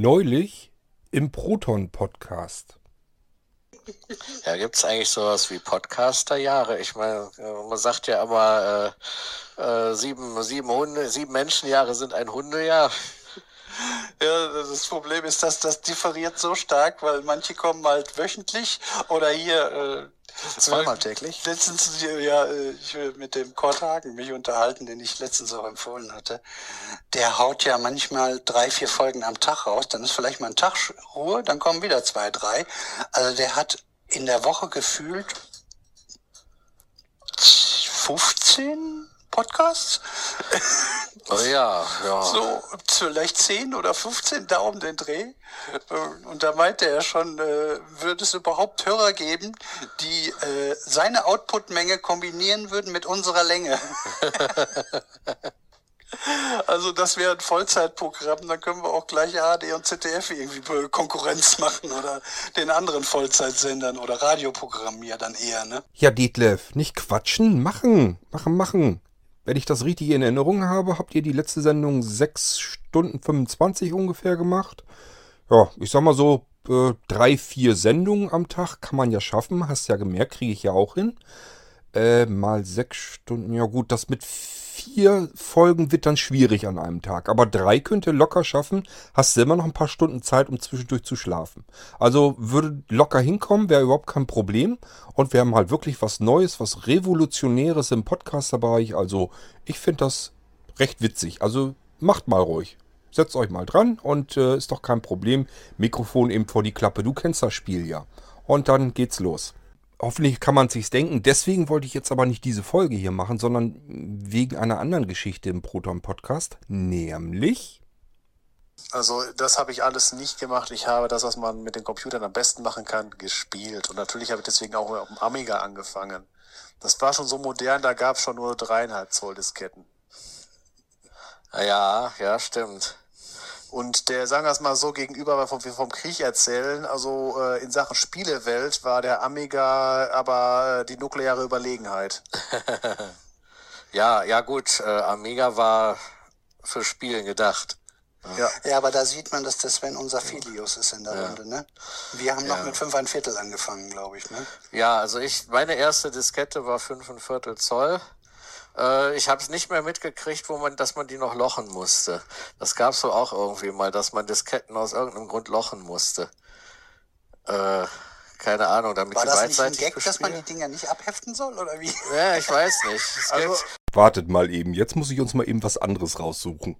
Neulich im Proton-Podcast. Ja, gibt es eigentlich sowas wie Podcaster-Jahre? Ich meine, äh, man sagt ja immer, äh, äh, sieben, sieben, Hunde, sieben Menschenjahre sind ein Hundejahr. Ja, das Problem ist, dass das differiert so stark, weil manche kommen halt wöchentlich oder hier äh, Zweimal täglich? Letztens, ja, ich will mit dem Kurt Hagen mich unterhalten, den ich letztens auch empfohlen hatte. Der haut ja manchmal drei, vier Folgen am Tag raus. Dann ist vielleicht mal ein Tag Ruhe, dann kommen wieder zwei, drei. Also der hat in der Woche gefühlt 15 Podcasts. Oh ja, ja. So vielleicht 10 oder 15 Daumen den Dreh. Und da meinte er schon, äh, würde es überhaupt Hörer geben, die äh, seine Outputmenge kombinieren würden mit unserer Länge. Also das wäre ein Vollzeitprogramm, dann können wir auch gleich ARD und ZDF irgendwie Konkurrenz machen oder den anderen Vollzeitsendern oder Radioprogrammen ja dann eher, ne? Ja, Detlef, nicht quatschen, machen, machen, machen. Wenn ich das richtig in Erinnerung habe, habt ihr die letzte Sendung 6 Stunden 25 ungefähr gemacht. Ja, ich sag mal so, äh, drei, vier Sendungen am Tag kann man ja schaffen. Hast ja gemerkt, kriege ich ja auch hin. Äh, mal sechs Stunden, ja gut, das mit vier Folgen wird dann schwierig an einem Tag. Aber drei könnt ihr locker schaffen. Hast du immer noch ein paar Stunden Zeit, um zwischendurch zu schlafen. Also würde locker hinkommen, wäre überhaupt kein Problem. Und wir haben halt wirklich was Neues, was Revolutionäres im Podcaster-Bereich. Also ich finde das recht witzig. Also macht mal ruhig. Setzt euch mal dran und äh, ist doch kein Problem. Mikrofon eben vor die Klappe. Du kennst das Spiel ja. Und dann geht's los hoffentlich kann man sich's denken. Deswegen wollte ich jetzt aber nicht diese Folge hier machen, sondern wegen einer anderen Geschichte im Proton Podcast, nämlich also das habe ich alles nicht gemacht. Ich habe das, was man mit den Computern am besten machen kann, gespielt. Und natürlich habe ich deswegen auch auf dem Amiga angefangen. Das war schon so modern, da gab es schon nur dreieinhalb Zoll Disketten. Ja, ja, stimmt. Und der, sagen wir es mal so, gegenüber, weil vom, vom Krieg erzählen, also äh, in Sachen Spielewelt war der Amiga aber äh, die nukleare Überlegenheit. ja, ja gut, äh, Amiga war für Spielen gedacht. Ja. ja, aber da sieht man, dass der Sven unser Filius ist in der ja. Runde, ne? Wir haben noch ja. mit fünf ein Viertel angefangen, glaube ich, ne? Ja, also ich, meine erste Diskette war fünf ein Viertel Zoll. Äh, ich habe es nicht mehr mitgekriegt, wo man, dass man die noch lochen musste. Das gab es so auch irgendwie mal, dass man Disketten aus irgendeinem Grund lochen musste. Äh, keine Ahnung, damit War die das nicht ein Gag, dass man die Dinger nicht abheften soll, oder wie? Ja, ich weiß nicht. Also, wartet mal eben, jetzt muss ich uns mal eben was anderes raussuchen.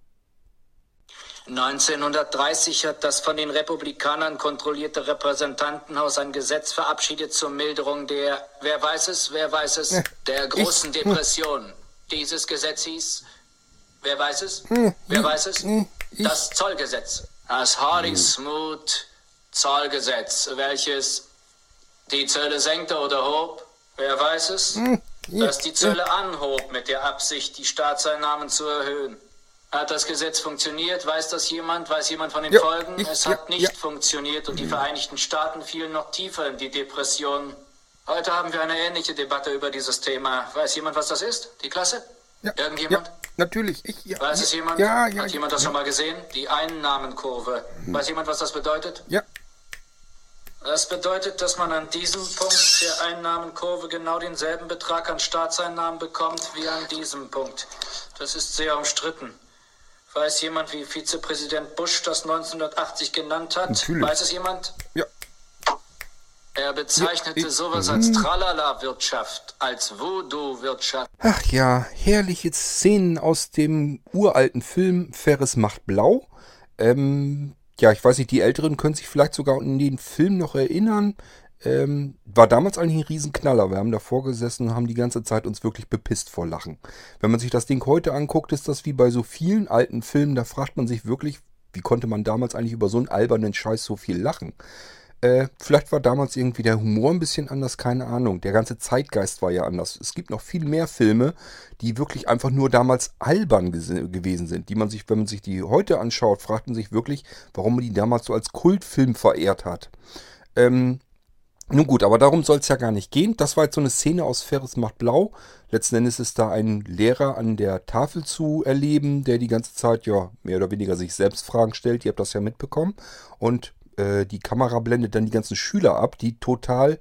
1930 hat das von den Republikanern kontrollierte Repräsentantenhaus ein Gesetz verabschiedet zur Milderung der, wer weiß es, wer weiß es, der großen Depression. Dieses Gesetz hieß, wer weiß es? Hm, wer weiß es? Hm, das Zollgesetz. Das Hardy hm. Smooth Zollgesetz, welches die Zölle senkte oder hob. Wer weiß es? Dass die Zölle anhob mit der Absicht, die Staatseinnahmen zu erhöhen. Hat das Gesetz funktioniert? Weiß das jemand? Weiß jemand von den ja, Folgen? Ich, es hat ja, nicht ja. funktioniert und die Vereinigten Staaten fielen noch tiefer in die Depression. Heute haben wir eine ähnliche Debatte über dieses Thema. Weiß jemand, was das ist? Die Klasse? Ja, Irgendjemand? Natürlich. Ich, Weiß es jemand? Ja, ja, Hat jemand das schon mal gesehen? Die Einnahmenkurve. Hm. Weiß jemand, was das bedeutet? Ja. Das bedeutet, dass man an diesem Punkt der Einnahmenkurve genau denselben Betrag an Staatseinnahmen bekommt wie an diesem Punkt. Das ist sehr umstritten. Weiß jemand, wie Vizepräsident Bush das 1980 genannt hat? Natürlich. Weiß es jemand? Ja. Er bezeichnete ja, sowas als Tralala-Wirtschaft, als Voodoo-Wirtschaft. Ach ja, herrliche Szenen aus dem uralten Film Ferris macht blau. Ähm, ja, ich weiß nicht, die Älteren können sich vielleicht sogar an den Film noch erinnern. Ähm, war damals eigentlich ein Riesenknaller. Wir haben davor gesessen und haben die ganze Zeit uns wirklich bepisst vor Lachen. Wenn man sich das Ding heute anguckt, ist das wie bei so vielen alten Filmen. Da fragt man sich wirklich, wie konnte man damals eigentlich über so einen albernen Scheiß so viel lachen? Äh, vielleicht war damals irgendwie der Humor ein bisschen anders, keine Ahnung. Der ganze Zeitgeist war ja anders. Es gibt noch viel mehr Filme, die wirklich einfach nur damals albern gewesen sind. Die man sich, wenn man sich die heute anschaut, fragt man sich wirklich, warum man die damals so als Kultfilm verehrt hat. Ähm, Nun gut, aber darum soll es ja gar nicht gehen. Das war jetzt so eine Szene aus Ferris macht blau. Letzten Endes ist da ein Lehrer an der Tafel zu erleben, der die ganze Zeit ja mehr oder weniger sich selbst Fragen stellt. Ihr habt das ja mitbekommen. Und äh, die Kamera blendet dann die ganzen Schüler ab, die total,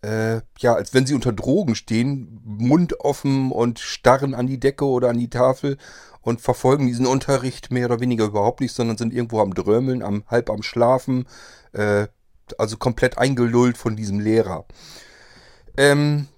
äh, ja, als wenn sie unter Drogen stehen, Mund offen und starren an die Decke oder an die Tafel und verfolgen diesen Unterricht mehr oder weniger überhaupt nicht, sondern sind irgendwo am Drömeln, am, halb am Schlafen, äh, also komplett eingelullt von diesem Lehrer. Ähm,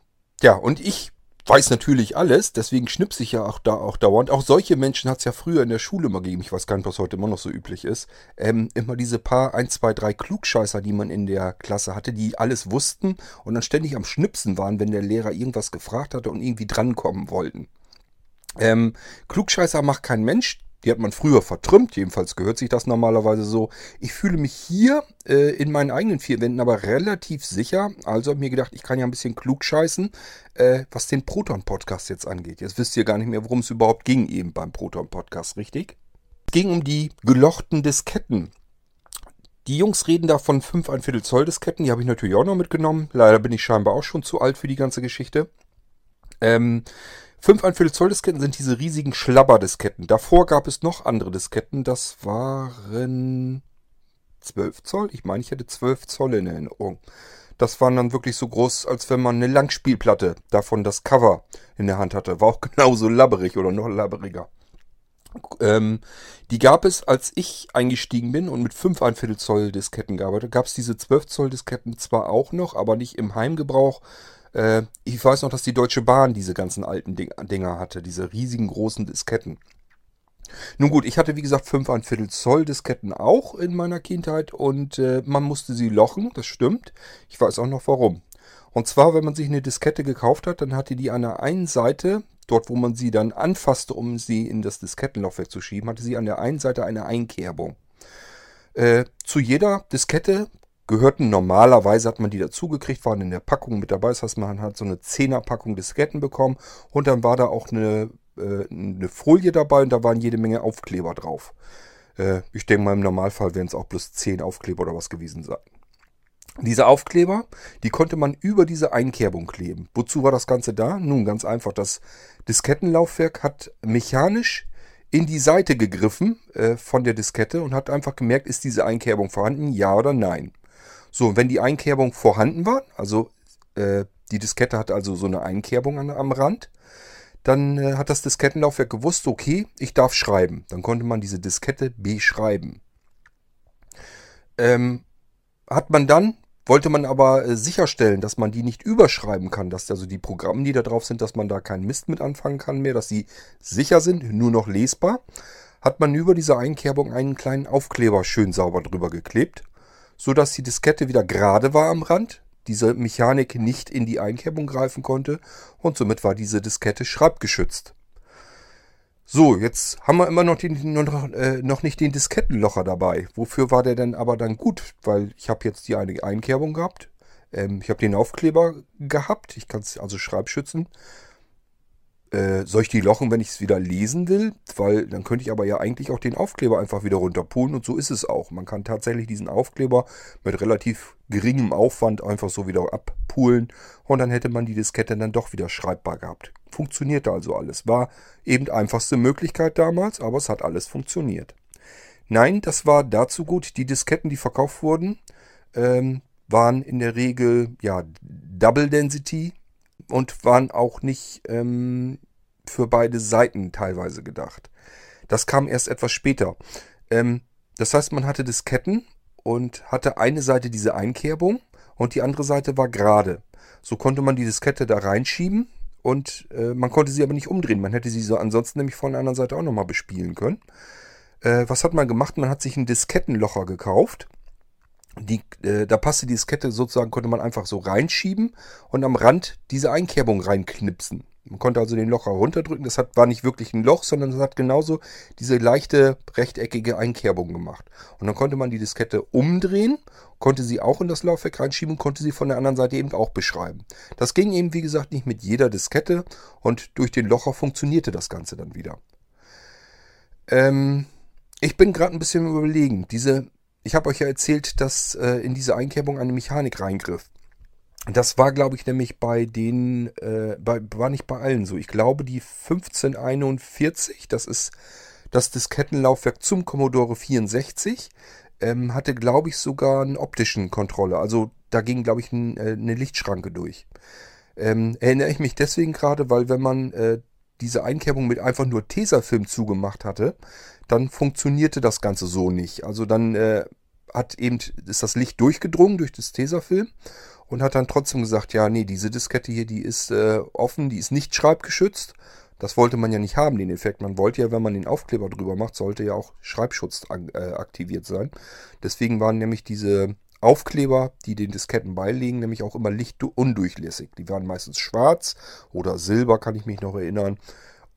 ja, und ich weiß natürlich alles, deswegen schnipse ich ja auch da auch dauernd. Auch solche Menschen hat es ja früher in der Schule immer gegeben, ich weiß gar nicht, was heute immer noch so üblich ist. Ähm, immer diese paar 1, 2, 3 Klugscheißer, die man in der Klasse hatte, die alles wussten und dann ständig am Schnipsen waren, wenn der Lehrer irgendwas gefragt hatte und irgendwie drankommen wollten. Ähm, Klugscheißer macht kein Mensch, die hat man früher vertrümmt, jedenfalls gehört sich das normalerweise so. Ich fühle mich hier äh, in meinen eigenen vier Wänden aber relativ sicher. Also habe mir gedacht, ich kann ja ein bisschen klug scheißen, äh, was den Proton-Podcast jetzt angeht. Jetzt wisst ihr gar nicht mehr, worum es überhaupt ging eben beim Proton-Podcast, richtig? Es ging um die gelochten Disketten. Die Jungs reden da von 5 ein Viertel Zoll Disketten, die habe ich natürlich auch noch mitgenommen. Leider bin ich scheinbar auch schon zu alt für die ganze Geschichte. Ähm, 5 ein Viertel Zoll Disketten sind diese riesigen Schlabber-Disketten. Davor gab es noch andere Disketten. Das waren 12 Zoll. Ich meine, ich hätte 12 Zoll in Erinnerung. Das waren dann wirklich so groß, als wenn man eine Langspielplatte davon das Cover in der Hand hatte. War auch genauso labberig oder noch labberiger. Ähm, die gab es, als ich eingestiegen bin und mit 5 ein Viertel Zoll Disketten gearbeitet, gab es diese 12 Zoll Disketten zwar auch noch, aber nicht im Heimgebrauch, äh, ich weiß noch, dass die Deutsche Bahn diese ganzen alten Ding Dinger hatte, diese riesigen großen Disketten. Nun gut, ich hatte wie gesagt 5 ein Viertel Zoll Disketten auch in meiner Kindheit und äh, man musste sie lochen, das stimmt. Ich weiß auch noch warum. Und zwar, wenn man sich eine Diskette gekauft hat, dann hatte die an der einen Seite, dort wo man sie dann anfasste, um sie in das Diskettenlaufwerk zu schieben, hatte sie an der einen Seite eine Einkerbung. Äh, zu jeder Diskette gehörten normalerweise, hat man die dazugekriegt, waren in der Packung mit dabei. Das heißt, man hat so eine 10er Packung Disketten bekommen und dann war da auch eine, äh, eine Folie dabei und da waren jede Menge Aufkleber drauf. Äh, ich denke mal, im Normalfall wären es auch bloß 10 Aufkleber oder was gewesen sein. Diese Aufkleber, die konnte man über diese Einkerbung kleben. Wozu war das Ganze da? Nun, ganz einfach. Das Diskettenlaufwerk hat mechanisch in die Seite gegriffen äh, von der Diskette und hat einfach gemerkt, ist diese Einkerbung vorhanden, ja oder nein. So, wenn die Einkerbung vorhanden war, also äh, die Diskette hat also so eine Einkerbung an, am Rand, dann äh, hat das Diskettenlaufwerk gewusst, okay, ich darf schreiben. Dann konnte man diese Diskette beschreiben. Ähm, hat man dann, wollte man aber äh, sicherstellen, dass man die nicht überschreiben kann, dass also die Programme, die da drauf sind, dass man da keinen Mist mit anfangen kann mehr, dass sie sicher sind, nur noch lesbar, hat man über diese Einkerbung einen kleinen Aufkleber schön sauber drüber geklebt so dass die Diskette wieder gerade war am Rand, diese Mechanik nicht in die Einkerbung greifen konnte und somit war diese Diskette schreibgeschützt. So, jetzt haben wir immer noch, den, noch, äh, noch nicht den Diskettenlocher dabei. Wofür war der denn aber dann gut? Weil ich habe jetzt hier eine Einkerbung gehabt. Ähm, ich habe den Aufkleber gehabt. Ich kann es also Schreibschützen äh, soll ich die lochen, wenn ich es wieder lesen will? Weil dann könnte ich aber ja eigentlich auch den Aufkleber einfach wieder runterpulen und so ist es auch. Man kann tatsächlich diesen Aufkleber mit relativ geringem Aufwand einfach so wieder abpulen und dann hätte man die Diskette dann doch wieder schreibbar gehabt. Funktionierte also alles. War eben einfachste Möglichkeit damals, aber es hat alles funktioniert. Nein, das war dazu gut. Die Disketten, die verkauft wurden, ähm, waren in der Regel ja Double Density und waren auch nicht ähm, für beide Seiten teilweise gedacht. Das kam erst etwas später. Ähm, das heißt, man hatte Disketten und hatte eine Seite diese Einkerbung und die andere Seite war gerade. So konnte man die Diskette da reinschieben und äh, man konnte sie aber nicht umdrehen. Man hätte sie so ansonsten nämlich von der anderen Seite auch nochmal bespielen können. Äh, was hat man gemacht? Man hat sich einen Diskettenlocher gekauft die, äh, da passte die Diskette sozusagen, konnte man einfach so reinschieben und am Rand diese Einkerbung reinknipsen. Man konnte also den Locher runterdrücken. Das hat, war nicht wirklich ein Loch, sondern es hat genauso diese leichte rechteckige Einkerbung gemacht. Und dann konnte man die Diskette umdrehen, konnte sie auch in das Laufwerk reinschieben und konnte sie von der anderen Seite eben auch beschreiben. Das ging eben, wie gesagt, nicht mit jeder Diskette und durch den Locher funktionierte das Ganze dann wieder. Ähm, ich bin gerade ein bisschen überlegen. Diese ich habe euch ja erzählt, dass äh, in diese Einkerbung eine Mechanik reingriff. Das war, glaube ich, nämlich bei den, äh, bei, war nicht bei allen so. Ich glaube, die 1541, das ist das Diskettenlaufwerk zum Commodore 64, ähm, hatte, glaube ich, sogar einen optischen Kontrolle. Also da ging, glaube ich, ein, äh, eine Lichtschranke durch. Ähm, erinnere ich mich deswegen gerade, weil wenn man äh, diese Einkerbung mit einfach nur Tesafilm zugemacht hatte, dann funktionierte das Ganze so nicht. Also dann äh, hat eben, ist das Licht durchgedrungen durch das Tesafilm und hat dann trotzdem gesagt, ja, nee, diese Diskette hier, die ist äh, offen, die ist nicht schreibgeschützt. Das wollte man ja nicht haben, den Effekt. Man wollte ja, wenn man den Aufkleber drüber macht, sollte ja auch Schreibschutz äh, aktiviert sein. Deswegen waren nämlich diese Aufkleber, die den Disketten beilegen, nämlich auch immer lichtundurchlässig. Die waren meistens schwarz oder silber, kann ich mich noch erinnern.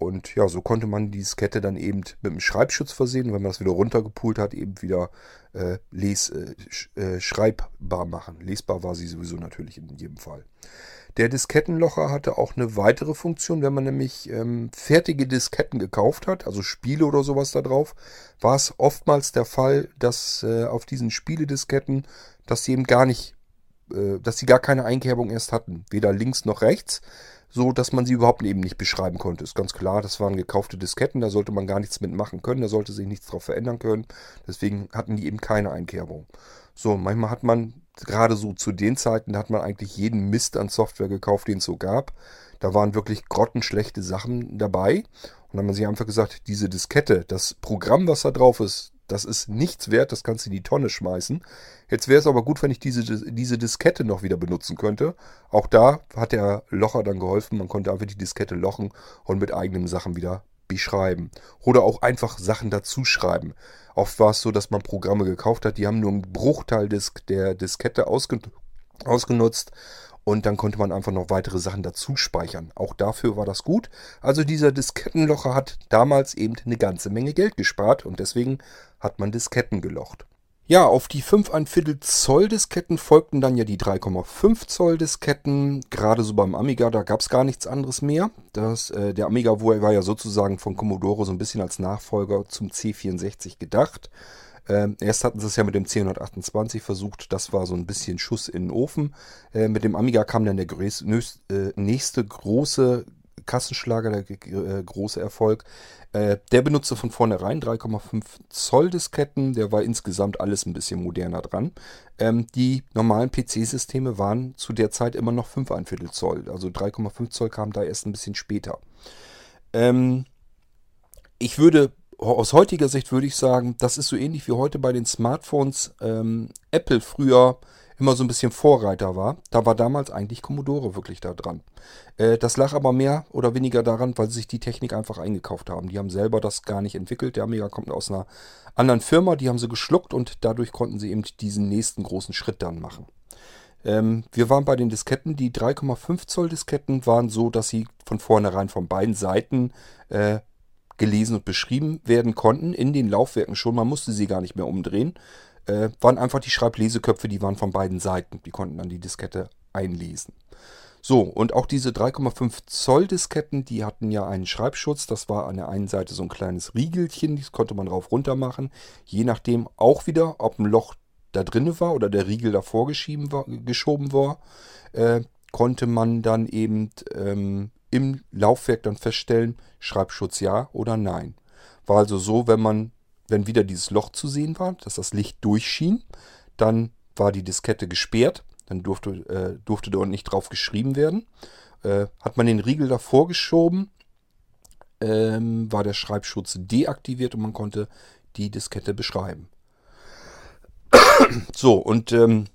Und ja, so konnte man die Diskette dann eben mit einem Schreibschutz versehen. wenn man das wieder runtergepult hat, eben wieder äh, les, äh, äh, schreibbar machen. Lesbar war sie sowieso natürlich in jedem Fall. Der Diskettenlocher hatte auch eine weitere Funktion. Wenn man nämlich ähm, fertige Disketten gekauft hat, also Spiele oder sowas da drauf, war es oftmals der Fall, dass äh, auf diesen Spieledisketten, dass sie eben gar nicht, äh, dass sie gar keine Einkerbung erst hatten. Weder links noch rechts so dass man sie überhaupt eben nicht beschreiben konnte. Ist ganz klar, das waren gekaufte Disketten, da sollte man gar nichts mitmachen können, da sollte sich nichts drauf verändern können. Deswegen hatten die eben keine Einkerbung. So, manchmal hat man, gerade so zu den Zeiten, da hat man eigentlich jeden Mist an Software gekauft, den es so gab. Da waren wirklich grottenschlechte Sachen dabei. Und dann haben man sich einfach gesagt, diese Diskette, das Programm, was da drauf ist, das ist nichts wert, das kannst du in die Tonne schmeißen. Jetzt wäre es aber gut, wenn ich diese, diese Diskette noch wieder benutzen könnte. Auch da hat der Locher dann geholfen. Man konnte einfach die Diskette lochen und mit eigenen Sachen wieder beschreiben. Oder auch einfach Sachen dazuschreiben. Oft war es so, dass man Programme gekauft hat, die haben nur einen Bruchteil des, der Diskette ausgen ausgenutzt und dann konnte man einfach noch weitere Sachen dazu speichern. Auch dafür war das gut. Also dieser Diskettenlocher hat damals eben eine ganze Menge Geld gespart und deswegen hat man Disketten gelocht. Ja, auf die 5 ein Viertel Zoll Disketten folgten dann ja die 3,5 Zoll Disketten. Gerade so beim Amiga, da gab es gar nichts anderes mehr. Das, äh, der Amiga war ja sozusagen von Commodore so ein bisschen als Nachfolger zum C64 gedacht. Ähm, erst hatten sie es ja mit dem C128 versucht, das war so ein bisschen Schuss in den Ofen. Äh, mit dem Amiga kam dann der größ, äh, nächste große Kassenschlager, der äh, große Erfolg. Äh, der benutzte von vornherein 3,5 Zoll Disketten. Der war insgesamt alles ein bisschen moderner dran. Ähm, die normalen PC-Systeme waren zu der Zeit immer noch 5 Viertel Zoll. Also 3,5 Zoll kam da erst ein bisschen später. Ähm, ich würde aus heutiger Sicht würde ich sagen, das ist so ähnlich wie heute bei den Smartphones ähm, Apple früher immer so ein bisschen Vorreiter war. Da war damals eigentlich Commodore wirklich da dran. Äh, das lag aber mehr oder weniger daran, weil sie sich die Technik einfach eingekauft haben. Die haben selber das gar nicht entwickelt. Der Amiga kommt aus einer anderen Firma, die haben sie geschluckt und dadurch konnten sie eben diesen nächsten großen Schritt dann machen. Ähm, wir waren bei den Disketten. Die 3,5 Zoll Disketten waren so, dass sie von vornherein von beiden Seiten äh, gelesen und beschrieben werden konnten, in den Laufwerken schon. Man musste sie gar nicht mehr umdrehen. Äh, waren einfach die Schreibleseköpfe, die waren von beiden Seiten. Die konnten dann die Diskette einlesen. So, und auch diese 3,5 Zoll Disketten, die hatten ja einen Schreibschutz. Das war an der einen Seite so ein kleines Riegelchen, das konnte man drauf runter machen. Je nachdem auch wieder, ob ein Loch da drin war oder der Riegel davor geschoben war, äh, konnte man dann eben ähm, im Laufwerk dann feststellen, Schreibschutz ja oder nein. War also so, wenn man, wenn wieder dieses Loch zu sehen war, dass das Licht durchschien, dann war die Diskette gesperrt, dann durfte, äh, durfte dort nicht drauf geschrieben werden. Äh, hat man den Riegel davor geschoben, ähm, war der Schreibschutz deaktiviert und man konnte die Diskette beschreiben. so, und ähm,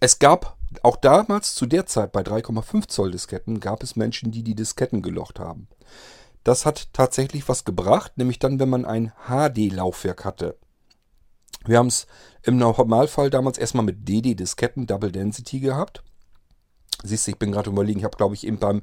es gab auch damals zu der Zeit bei 3,5 Zoll Disketten gab es Menschen, die die Disketten gelocht haben. Das hat tatsächlich was gebracht, nämlich dann, wenn man ein HD-Laufwerk hatte. Wir haben es im Normalfall damals erstmal mit DD-Disketten Double Density gehabt. Siehst du, ich bin gerade überlegen, ich habe glaube ich eben beim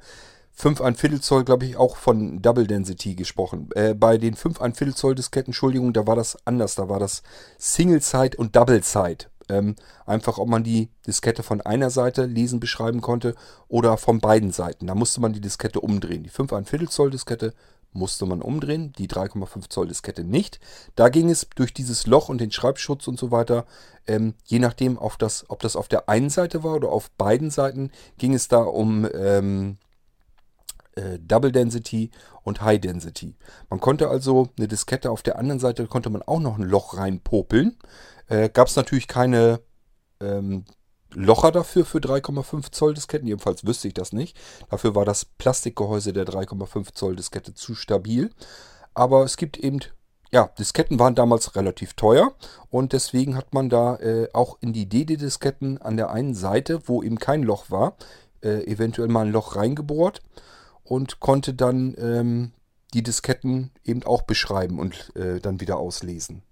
5 ein Viertel Zoll, glaube ich, auch von Double Density gesprochen. Äh, bei den 5 ein Viertel Zoll Disketten, Entschuldigung, da war das anders. Da war das Single Side und Double Side. Ähm, einfach, ob man die Diskette von einer Seite lesen, beschreiben konnte oder von beiden Seiten. Da musste man die Diskette umdrehen. Die 5 1 Viertel Zoll Diskette musste man umdrehen, die 3,5 Zoll Diskette nicht. Da ging es durch dieses Loch und den Schreibschutz und so weiter, ähm, je nachdem, das, ob das auf der einen Seite war oder auf beiden Seiten, ging es da um ähm, äh, Double Density und High Density. Man konnte also eine Diskette auf der anderen Seite, konnte man auch noch ein Loch reinpopeln. Äh, Gab es natürlich keine ähm, Locher dafür für 3,5 Zoll Disketten. Jedenfalls wüsste ich das nicht. Dafür war das Plastikgehäuse der 3,5 Zoll Diskette zu stabil. Aber es gibt eben, ja, Disketten waren damals relativ teuer und deswegen hat man da äh, auch in die DD-Disketten an der einen Seite, wo eben kein Loch war, äh, eventuell mal ein Loch reingebohrt und konnte dann ähm, die Disketten eben auch beschreiben und äh, dann wieder auslesen.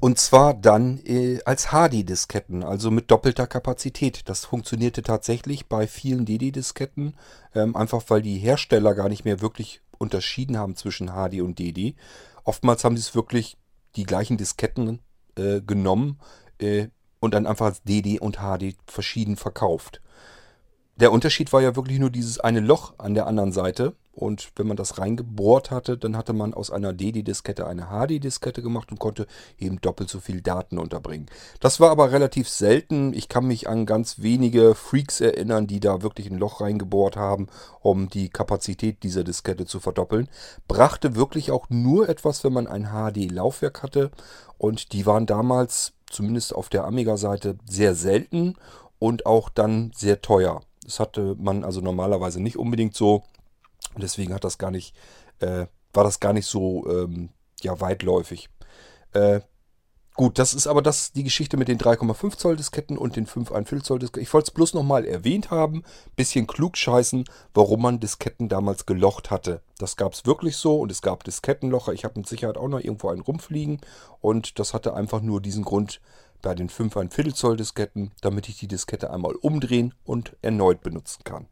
Und zwar dann äh, als HD-Disketten, also mit doppelter Kapazität. Das funktionierte tatsächlich bei vielen DD-Disketten, ähm, einfach weil die Hersteller gar nicht mehr wirklich unterschieden haben zwischen HD und DD. Oftmals haben sie es wirklich die gleichen Disketten äh, genommen äh, und dann einfach als DD und HD verschieden verkauft. Der Unterschied war ja wirklich nur dieses eine Loch an der anderen Seite. Und wenn man das reingebohrt hatte, dann hatte man aus einer DD-Diskette eine HD-Diskette gemacht und konnte eben doppelt so viel Daten unterbringen. Das war aber relativ selten. Ich kann mich an ganz wenige Freaks erinnern, die da wirklich ein Loch reingebohrt haben, um die Kapazität dieser Diskette zu verdoppeln. Brachte wirklich auch nur etwas, wenn man ein HD-Laufwerk hatte. Und die waren damals, zumindest auf der Amiga-Seite, sehr selten und auch dann sehr teuer. Das hatte man also normalerweise nicht unbedingt so. Deswegen hat das gar nicht, äh, war das gar nicht so ähm, ja, weitläufig. Äh, gut, das ist aber das die Geschichte mit den 3,5 Zoll Disketten und den 5,1 Zoll Disketten. Ich wollte es bloß nochmal erwähnt haben, bisschen klug scheißen, warum man Disketten damals gelocht hatte. Das gab es wirklich so und es gab Diskettenlocher. Ich habe mit Sicherheit auch noch irgendwo einen rumfliegen und das hatte einfach nur diesen Grund bei den 5,1 Zoll Disketten, damit ich die Diskette einmal umdrehen und erneut benutzen kann.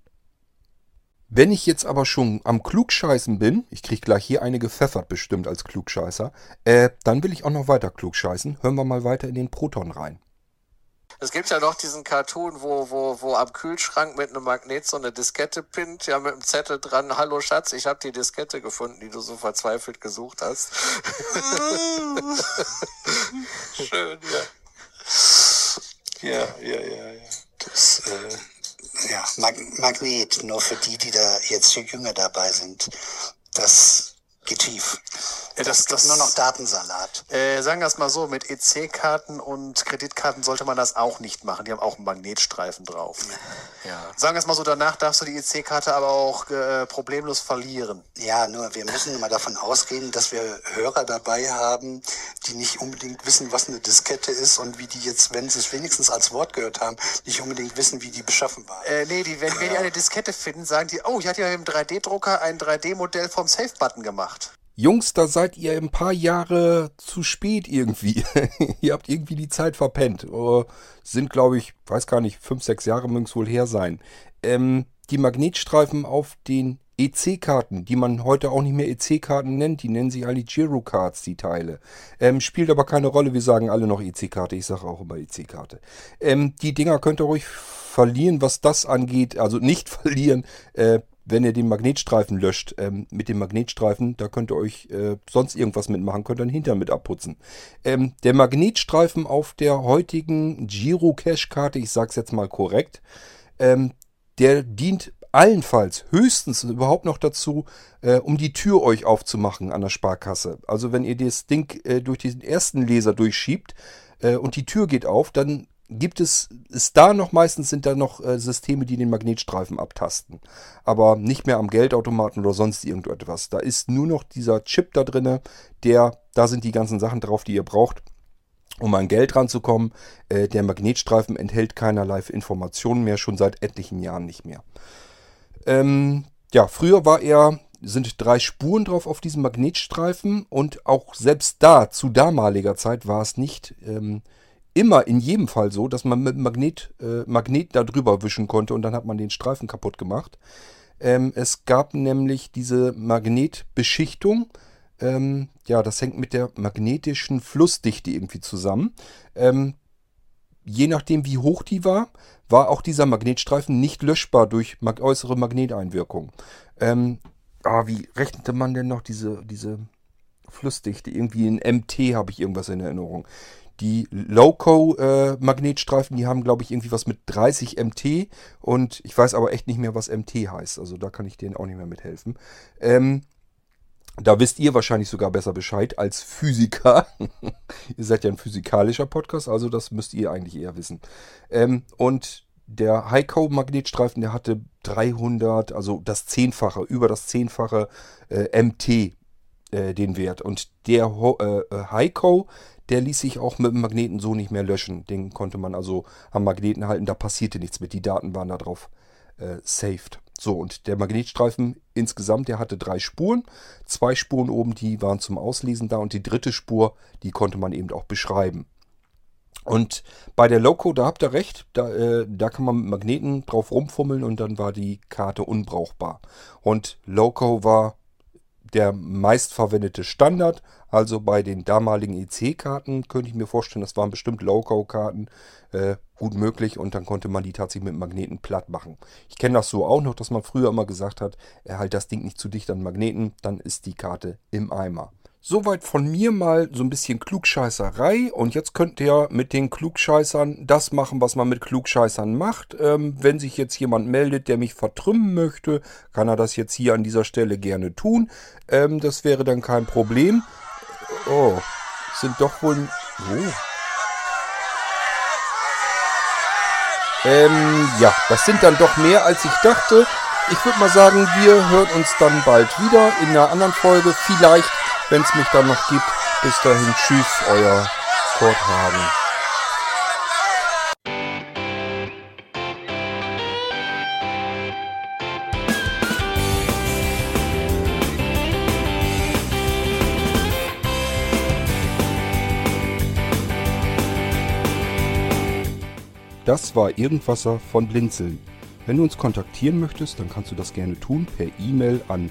Wenn ich jetzt aber schon am Klugscheißen bin, ich kriege gleich hier eine gepfeffert bestimmt als Klugscheißer, äh, dann will ich auch noch weiter klugscheißen. Hören wir mal weiter in den Proton rein. Es gibt ja noch diesen Cartoon, wo, wo, wo am Kühlschrank mit einem Magnet so eine Diskette pinnt, ja mit einem Zettel dran, hallo Schatz, ich habe die Diskette gefunden, die du so verzweifelt gesucht hast. Schön, ja. Ja, ja, ja, ja. Das, äh, ja, Mag Magnet, nur für die, die da jetzt jünger dabei sind. Das geht tief. Ja, das, das, nur noch Datensalat. Äh, sagen wir es mal so, mit EC-Karten und Kreditkarten sollte man das auch nicht machen. Die haben auch einen Magnetstreifen drauf. Ja. Sagen wir es mal so, danach darfst du die EC-Karte aber auch äh, problemlos verlieren. Ja, nur wir müssen immer davon ausgehen, dass wir Hörer dabei haben, die nicht unbedingt wissen, was eine Diskette ist und wie die jetzt, wenn sie es wenigstens als Wort gehört haben, nicht unbedingt wissen, wie die beschaffen waren. Äh, nee, die, wenn, wenn die eine Diskette finden, sagen die, oh, ich hatte ja mit dem 3D-Drucker ein 3D-Modell vom Safe-Button gemacht. Jungs, da seid ihr ein paar Jahre zu spät irgendwie. ihr habt irgendwie die Zeit verpennt. Oh, sind, glaube ich, weiß gar nicht, fünf, sechs Jahre mögen es wohl her sein. Ähm, die Magnetstreifen auf den EC-Karten, die man heute auch nicht mehr EC-Karten nennt, die nennen sich alle Giro-Cards, die Teile. Ähm, spielt aber keine Rolle, wir sagen alle noch EC-Karte, ich sage auch immer EC-Karte. Ähm, die Dinger könnt ihr ruhig verlieren, was das angeht, also nicht verlieren, äh, wenn ihr den Magnetstreifen löscht, ähm, mit dem Magnetstreifen, da könnt ihr euch äh, sonst irgendwas mitmachen, könnt ihr den Hintern mit abputzen. Ähm, der Magnetstreifen auf der heutigen Giro Cash Karte, ich sage es jetzt mal korrekt, ähm, der dient allenfalls höchstens überhaupt noch dazu, äh, um die Tür euch aufzumachen an der Sparkasse. Also wenn ihr das Ding äh, durch diesen ersten Laser durchschiebt äh, und die Tür geht auf, dann gibt es, ist da noch meistens sind da noch äh, Systeme, die den Magnetstreifen abtasten. Aber nicht mehr am Geldautomaten oder sonst irgendetwas. Da ist nur noch dieser Chip da drinne, der, da sind die ganzen Sachen drauf, die ihr braucht, um an Geld ranzukommen. Äh, der Magnetstreifen enthält keinerlei Informationen mehr, schon seit etlichen Jahren nicht mehr. Ähm, ja, früher war er, sind drei Spuren drauf auf diesem Magnetstreifen und auch selbst da, zu damaliger Zeit, war es nicht ähm, immer in jedem Fall so, dass man mit Magnet, äh, Magnet da drüber wischen konnte und dann hat man den Streifen kaputt gemacht. Ähm, es gab nämlich diese Magnetbeschichtung. Ähm, ja, das hängt mit der magnetischen Flussdichte irgendwie zusammen. Ähm, je nachdem, wie hoch die war, war auch dieser Magnetstreifen nicht löschbar durch mag äußere Magneteinwirkung. Ähm, ah, wie rechnete man denn noch diese, diese Flussdichte? Irgendwie in MT habe ich irgendwas in Erinnerung. Die Loco-Magnetstreifen, die haben, glaube ich, irgendwie was mit 30 MT und ich weiß aber echt nicht mehr, was MT heißt. Also da kann ich denen auch nicht mehr mithelfen. Ähm, da wisst ihr wahrscheinlich sogar besser Bescheid als Physiker. ihr seid ja ein physikalischer Podcast, also das müsst ihr eigentlich eher wissen. Ähm, und der Heiko-Magnetstreifen, der hatte 300, also das Zehnfache, über das Zehnfache äh, MT äh, den Wert. Und der äh, äh, Heiko, der ließ sich auch mit dem Magneten so nicht mehr löschen. Den konnte man also am Magneten halten, da passierte nichts mit. Die Daten waren da drauf äh, saved. So, und der Magnetstreifen insgesamt, der hatte drei Spuren. Zwei Spuren oben, die waren zum Auslesen da und die dritte Spur, die konnte man eben auch beschreiben. Und bei der Loco, da habt ihr recht, da, äh, da kann man mit Magneten drauf rumfummeln und dann war die Karte unbrauchbar. Und Loco war der meistverwendete Standard. Also bei den damaligen EC-Karten könnte ich mir vorstellen, das waren bestimmt Loco-Karten. Äh, gut möglich und dann konnte man die tatsächlich mit Magneten platt machen. Ich kenne das so auch noch, dass man früher immer gesagt hat, er halt das Ding nicht zu dicht an Magneten, dann ist die Karte im Eimer. Soweit von mir mal so ein bisschen Klugscheißerei. Und jetzt könnt ihr mit den Klugscheißern das machen, was man mit Klugscheißern macht. Ähm, wenn sich jetzt jemand meldet, der mich vertrümmen möchte, kann er das jetzt hier an dieser Stelle gerne tun. Ähm, das wäre dann kein Problem. Oh, sind doch wohl... Oh. Ähm, ja, das sind dann doch mehr, als ich dachte. Ich würde mal sagen, wir hören uns dann bald wieder in einer anderen Folge. Vielleicht, wenn es mich dann noch gibt. Bis dahin, tschüss, euer Kurt. Das war Irgendwasser von Blinzeln. Wenn du uns kontaktieren möchtest, dann kannst du das gerne tun per E-Mail an